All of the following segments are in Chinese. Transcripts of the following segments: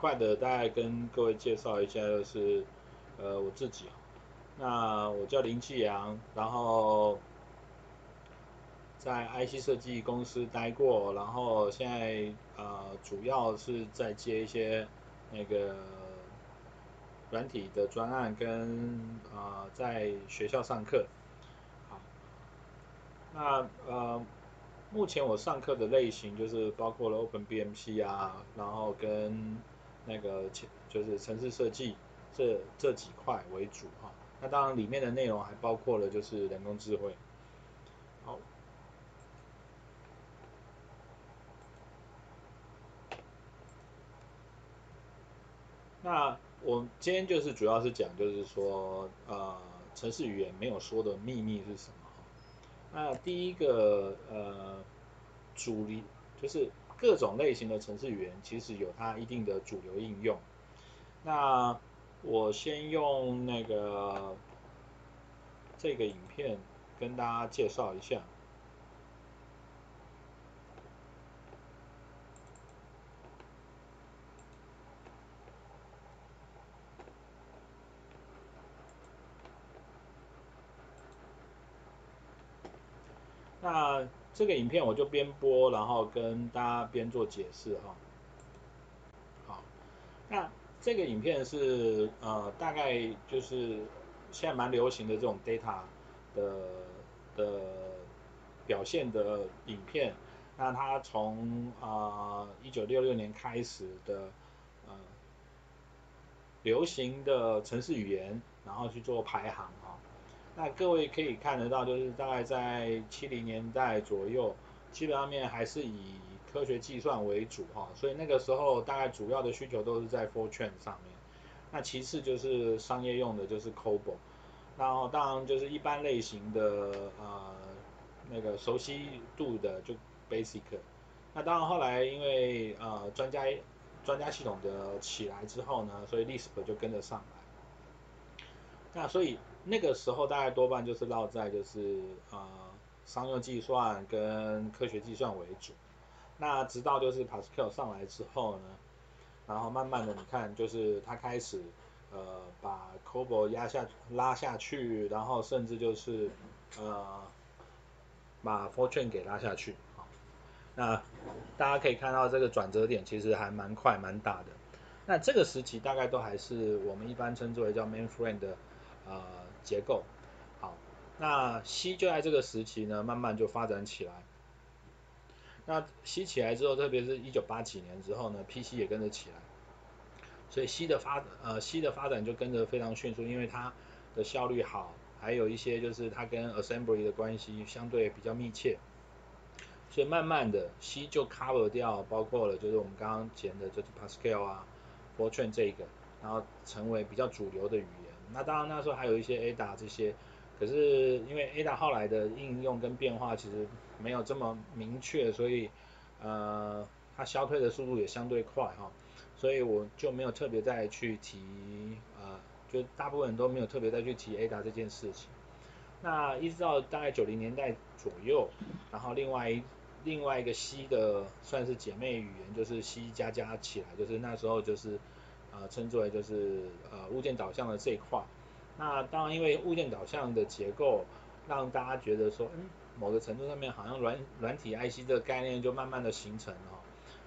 快的大概跟各位介绍一下，就是呃我自己，那我叫林继阳，然后在 IC 设计公司待过，然后现在呃主要是在接一些那个软体的专案跟呃在学校上课，好，那呃。目前我上课的类型就是包括了 OpenBMC 啊，然后跟那个就是城市设计这这几块为主哈。那当然里面的内容还包括了就是人工智慧。好，那我今天就是主要是讲就是说呃城市语言没有说的秘密是什么？那第一个呃，主力就是各种类型的程式语言，其实有它一定的主流应用。那我先用那个这个影片跟大家介绍一下。那这个影片我就边播，然后跟大家边做解释哈。好，那这个影片是呃大概就是现在蛮流行的这种 data 的的表现的影片。那它从啊一九六六年开始的呃流行的城市语言，然后去做排行哈。那各位可以看得到，就是大概在七零年代左右，基本上面还是以科学计算为主哈，所以那个时候大概主要的需求都是在 Fortran 上面。那其次就是商业用的，就是 COBOL。然后当然就是一般类型的呃那个熟悉度的就 Basic。那当然后来因为呃专家专家系统的起来之后呢，所以 Lisp 就跟着上来。那所以。那个时候大概多半就是落在就是呃商用计算跟科学计算为主，那直到就是 Pascal 上来之后呢，然后慢慢的你看就是他开始呃把 COBOL 压下拉下去，然后甚至就是呃把 Fortran 给拉下去，好，那大家可以看到这个转折点其实还蛮快蛮大的，那这个时期大概都还是我们一般称之为叫 Mainframe 的呃。结构好，那 C 就在这个时期呢，慢慢就发展起来。那 C 起来之后，特别是一九八几年之后呢，PC 也跟着起来。所以 C 的发呃 C 的发展就跟着非常迅速，因为它的效率好，还有一些就是它跟 Assembly 的关系相对比较密切。所以慢慢的 C 就 cover 掉，包括了就是我们刚刚讲的就是 Pascal 啊，Fortran 这个，然后成为比较主流的语言。那当然那时候还有一些 Ada 这些，可是因为 Ada 后来的应用跟变化其实没有这么明确，所以呃它消退的速度也相对快哈，所以我就没有特别再去提呃，就大部分人都没有特别再去提 Ada 这件事情。那一直到大概九零年代左右，然后另外一另外一个 C 的算是姐妹语言就是 C 加加起来，就是那时候就是。呃，称之为就是呃物件导向的这一块，那当然因为物件导向的结构，让大家觉得说，嗯，某个程度上面好像软软体 IC 这个概念就慢慢的形成了，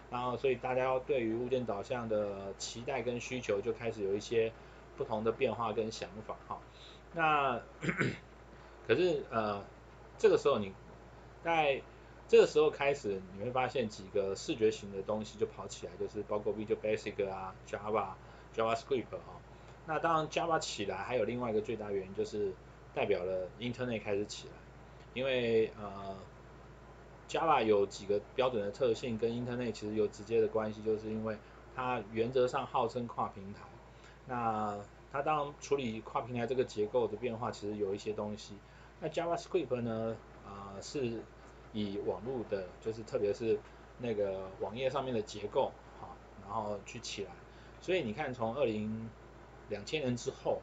然后所以大家要对于物件导向的期待跟需求就开始有一些不同的变化跟想法哈。那 可是呃这个时候你在这个时候开始，你会发现几个视觉型的东西就跑起来，就是包括 Visual Basic 啊、Java、JavaScript 哈。那当然 Java 起来，还有另外一个最大原因就是代表了 Internet 开始起来，因为呃 Java 有几个标准的特性跟 Internet 其实有直接的关系，就是因为它原则上号称跨平台，那它当然处理跨平台这个结构的变化，其实有一些东西。那 JavaScript 呢，呃是以网络的，就是特别是那个网页上面的结构，好，然后去起来。所以你看，从二零两千年之后，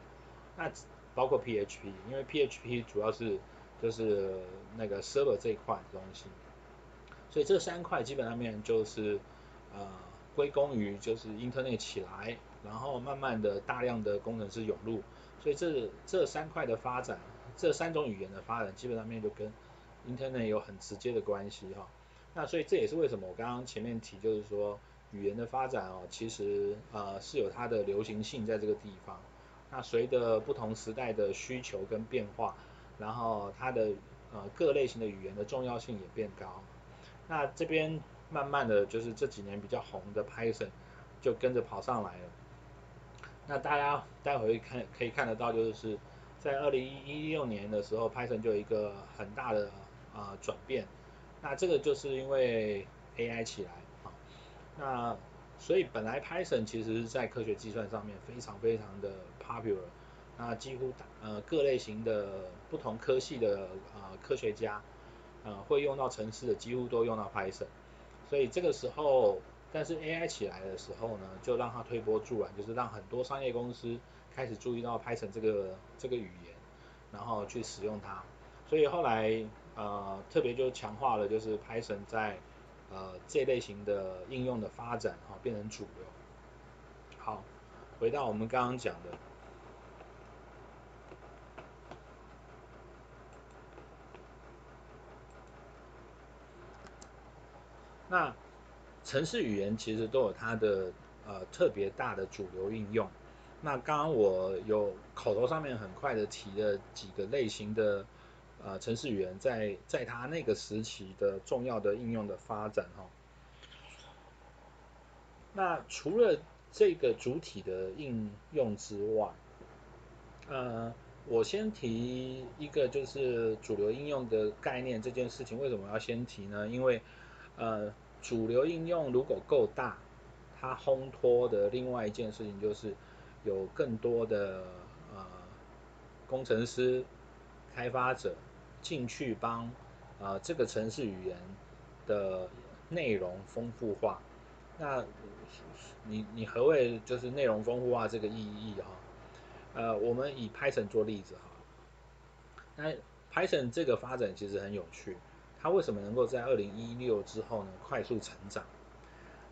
那包括 PHP，因为 PHP 主要是就是那个 server 这一块的东西，所以这三块基本上面就是呃归功于就是 Internet 起来，然后慢慢的大量的工程师涌入，所以这这三块的发展，这三种语言的发展，基本上面就跟 Internet 有很直接的关系哈。那所以这也是为什么我刚刚前面提，就是说语言的发展哦，其实呃是有它的流行性在这个地方。那随着不同时代的需求跟变化，然后它的呃各类型的语言的重要性也变高。那这边慢慢的就是这几年比较红的 Python 就跟着跑上来了。那大家待会看可以看得到，就是在二零一六年的时候，Python 就有一个很大的啊、转变。那这个就是因为 AI 起来啊，那所以本来 Python 其实是在科学计算上面非常非常的 popular，那几乎呃各类型的不同科系的呃科学家呃会用到程式的几乎都用到 Python，所以这个时候，但是 AI 起来的时候呢，就让它推波助澜，就是让很多商业公司开始注意到 Python 这个这个语言，然后去使用它，所以后来。呃，特别就强化了，就是 Python 在呃这类型的应用的发展哈、哦，变成主流。好，回到我们刚刚讲的，那城市语言其实都有它的呃特别大的主流应用。那刚刚我有口头上面很快的提了几个类型的。呃，程式语言在在它那个时期的重要的应用的发展哈、哦，那除了这个主体的应用之外，呃，我先提一个就是主流应用的概念这件事情，为什么要先提呢？因为呃，主流应用如果够大，它烘托的另外一件事情就是有更多的呃工程师、开发者。进去帮呃这个城市语言的内容丰富化，那你你何谓就是内容丰富化这个意义哈？呃，我们以 Python 做例子哈，那 Python 这个发展其实很有趣，它为什么能够在二零一六之后呢快速成长？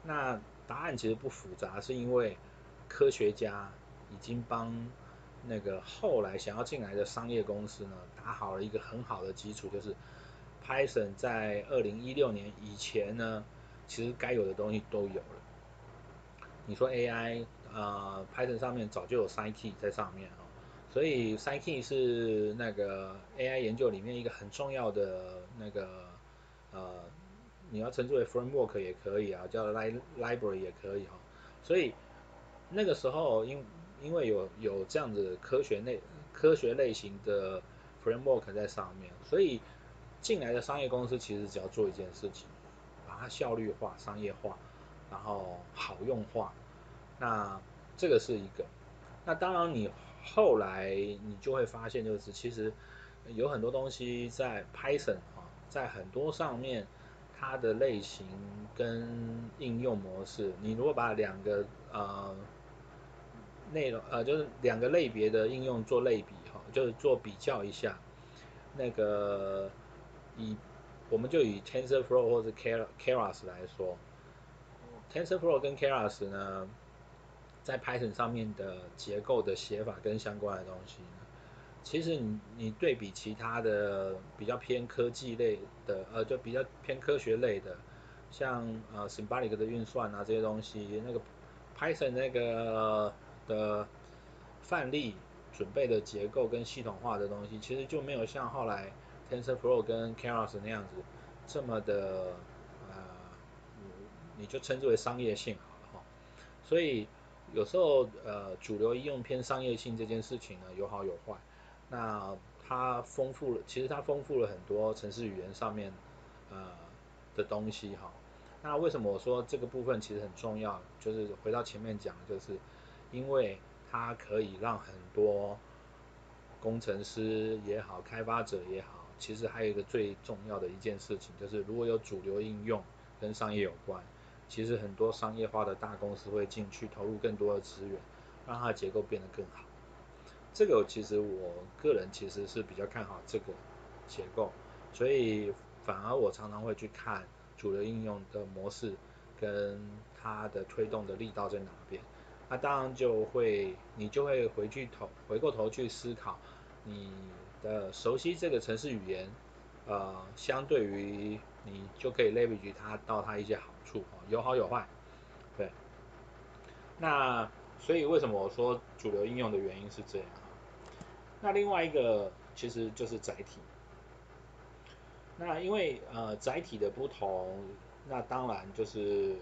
那答案其实不复杂，是因为科学家已经帮。那个后来想要进来的商业公司呢，打好了一个很好的基础，就是 Python 在二零一六年以前呢，其实该有的东西都有了。你说 AI，呃，Python 上面早就有 Scikit 在上面哦，所以 Scikit 是那个 AI 研究里面一个很重要的那个呃，你要称之为 framework 也可以啊，叫 library 也可以哈。所以那个时候因因为有有这样子科学类科学类型的 framework 在上面，所以进来的商业公司其实只要做一件事情，把它效率化、商业化，然后好用化。那这个是一个。那当然你后来你就会发现，就是其实有很多东西在 Python 啊，在很多上面它的类型跟应用模式，你如果把两个呃。内容呃就是两个类别的应用做类比哈，就是做比较一下。那个以我们就以 TensorFlow 或者 Keras 来说，TensorFlow 跟 Keras 呢，在 Python 上面的结构的写法跟相关的东西呢，其实你你对比其他的比较偏科技类的呃就比较偏科学类的，像呃 Symbolic 的运算啊这些东西，那个 Python 那个。的范例准备的结构跟系统化的东西，其实就没有像后来 TensorFlow 跟 Keras 那样子这么的呃，你就称之为商业性好了哈。所以有时候呃主流应用偏商业性这件事情呢，有好有坏。那它丰富了，其实它丰富了很多程式语言上面呃的东西哈。那为什么我说这个部分其实很重要？就是回到前面讲，就是。因为它可以让很多工程师也好，开发者也好，其实还有一个最重要的一件事情，就是如果有主流应用跟商业有关，其实很多商业化的大公司会进去投入更多的资源，让它的结构变得更好。这个其实我个人其实是比较看好这个结构，所以反而我常常会去看主流应用的模式跟它的推动的力道在哪边。那当然就会，你就会回去头回过头去思考，你的熟悉这个城市语言，呃，相对于你就可以 leverage 它到它一些好处，有好有坏，对。那所以为什么我说主流应用的原因是这样？那另外一个其实就是载体。那因为呃载体的不同，那当然就是。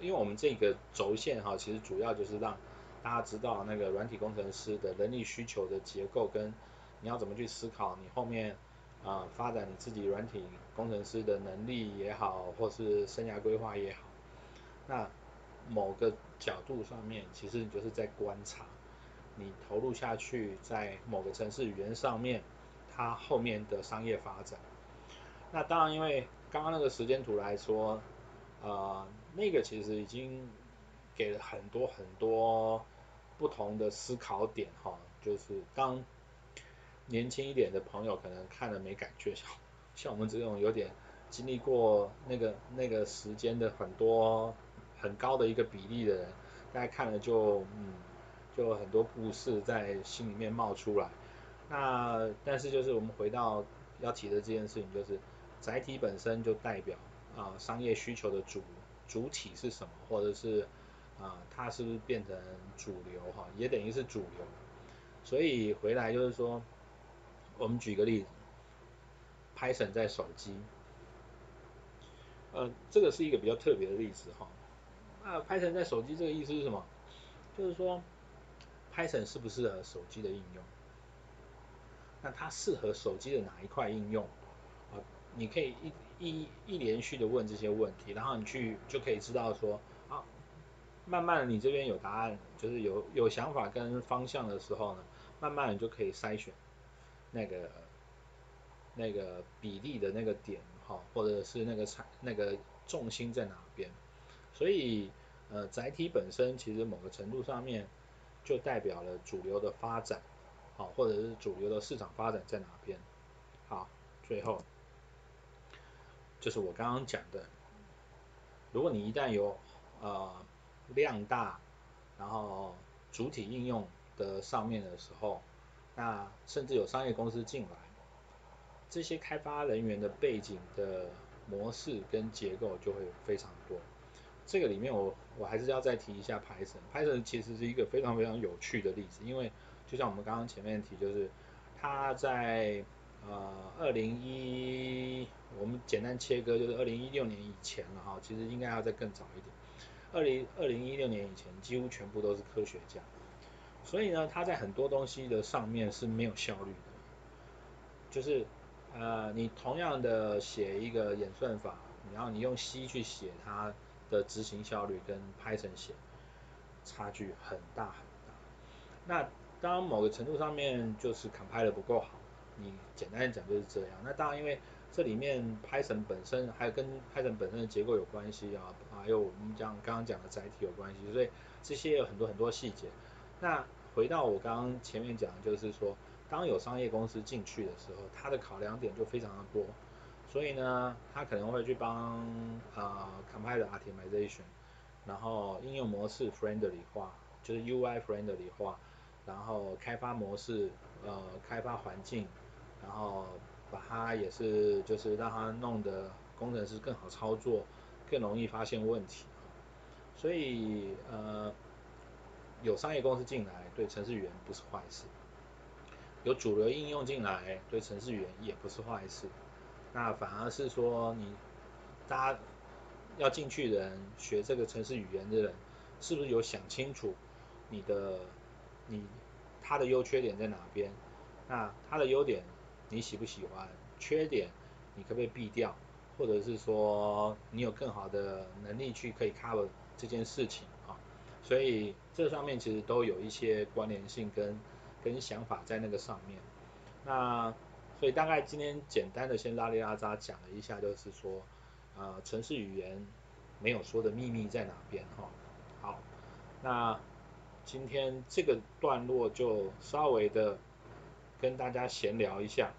因为我们这个轴线哈，其实主要就是让大家知道那个软体工程师的人力需求的结构，跟你要怎么去思考你后面啊、发展你自己软体工程师的能力也好，或是生涯规划也好，那某个角度上面，其实你就是在观察你投入下去在某个城市语言上面，它后面的商业发展。那当然，因为刚刚那个时间图来说，呃。那个其实已经给了很多很多不同的思考点哈，就是当年轻一点的朋友可能看了没感觉，像像我们这种有点经历过那个那个时间的很多很高的一个比例的人，大家看了就嗯就很多故事在心里面冒出来。那但是就是我们回到要提的这件事情，就是载体本身就代表啊、商业需求的主。主体是什么，或者是啊，它是不是变成主流哈，也等于是主流。所以回来就是说，我们举个例子，Python 在手机，呃，这个是一个比较特别的例子哈。那 Python 在手机这个意思是什么？就是说，Python 适不适合手机的应用？那它适合手机的哪一块应用啊？你可以一一一连续的问这些问题，然后你去就可以知道说，啊，慢慢你这边有答案，就是有有想法跟方向的时候呢，慢慢的就可以筛选那个那个比例的那个点，哈，或者是那个产那个重心在哪边。所以呃载体本身其实某个程度上面就代表了主流的发展，好，或者是主流的市场发展在哪边。好，最后。就是我刚刚讲的，如果你一旦有呃量大，然后主体应用的上面的时候，那甚至有商业公司进来，这些开发人员的背景的模式跟结构就会非常多。这个里面我我还是要再提一下 Python，Python 其实是一个非常非常有趣的例子，因为就像我们刚刚前面提，就是它在呃二零一。我们简单切割，就是二零一六年以前了哈，其实应该要再更早一点。二零二零一六年以前，几乎全部都是科学家，所以呢，他在很多东西的上面是没有效率的。就是呃，你同样的写一个演算法，然后你用 C 去写它的执行效率，跟 Python 写差距很大很大。那当某个程度上面就是 compile 的不够好，你简单讲就是这样。那当然因为这里面 Python 本身还有跟 Python 本身的结构有关系啊，还有我们讲刚刚讲的载体有关系，所以这些有很多很多细节。那回到我刚刚前面讲的，就是说，当有商业公司进去的时候，它的考量点就非常的多，所以呢，他可能会去帮啊、呃、Compiler Optimization，然后应用模式 Friendly 化，就是 UI Friendly 化，然后开发模式呃开发环境，然后。把它也是，就是让它弄得工程师更好操作，更容易发现问题。所以呃，有商业公司进来，对程式语言不是坏事；有主流应用进来，对程式语言也不是坏事。那反而是说，你大家要进去的人，学这个程式语言的人，是不是有想清楚你的你它的优缺点在哪边？那它的优点。你喜不喜欢？缺点你可不可以避掉？或者是说你有更好的能力去可以 cover 这件事情啊？所以这上面其实都有一些关联性跟跟想法在那个上面。那所以大概今天简单的先拉里拉扎讲了一下，就是说呃城市语言没有说的秘密在哪边哈？好，那今天这个段落就稍微的跟大家闲聊一下。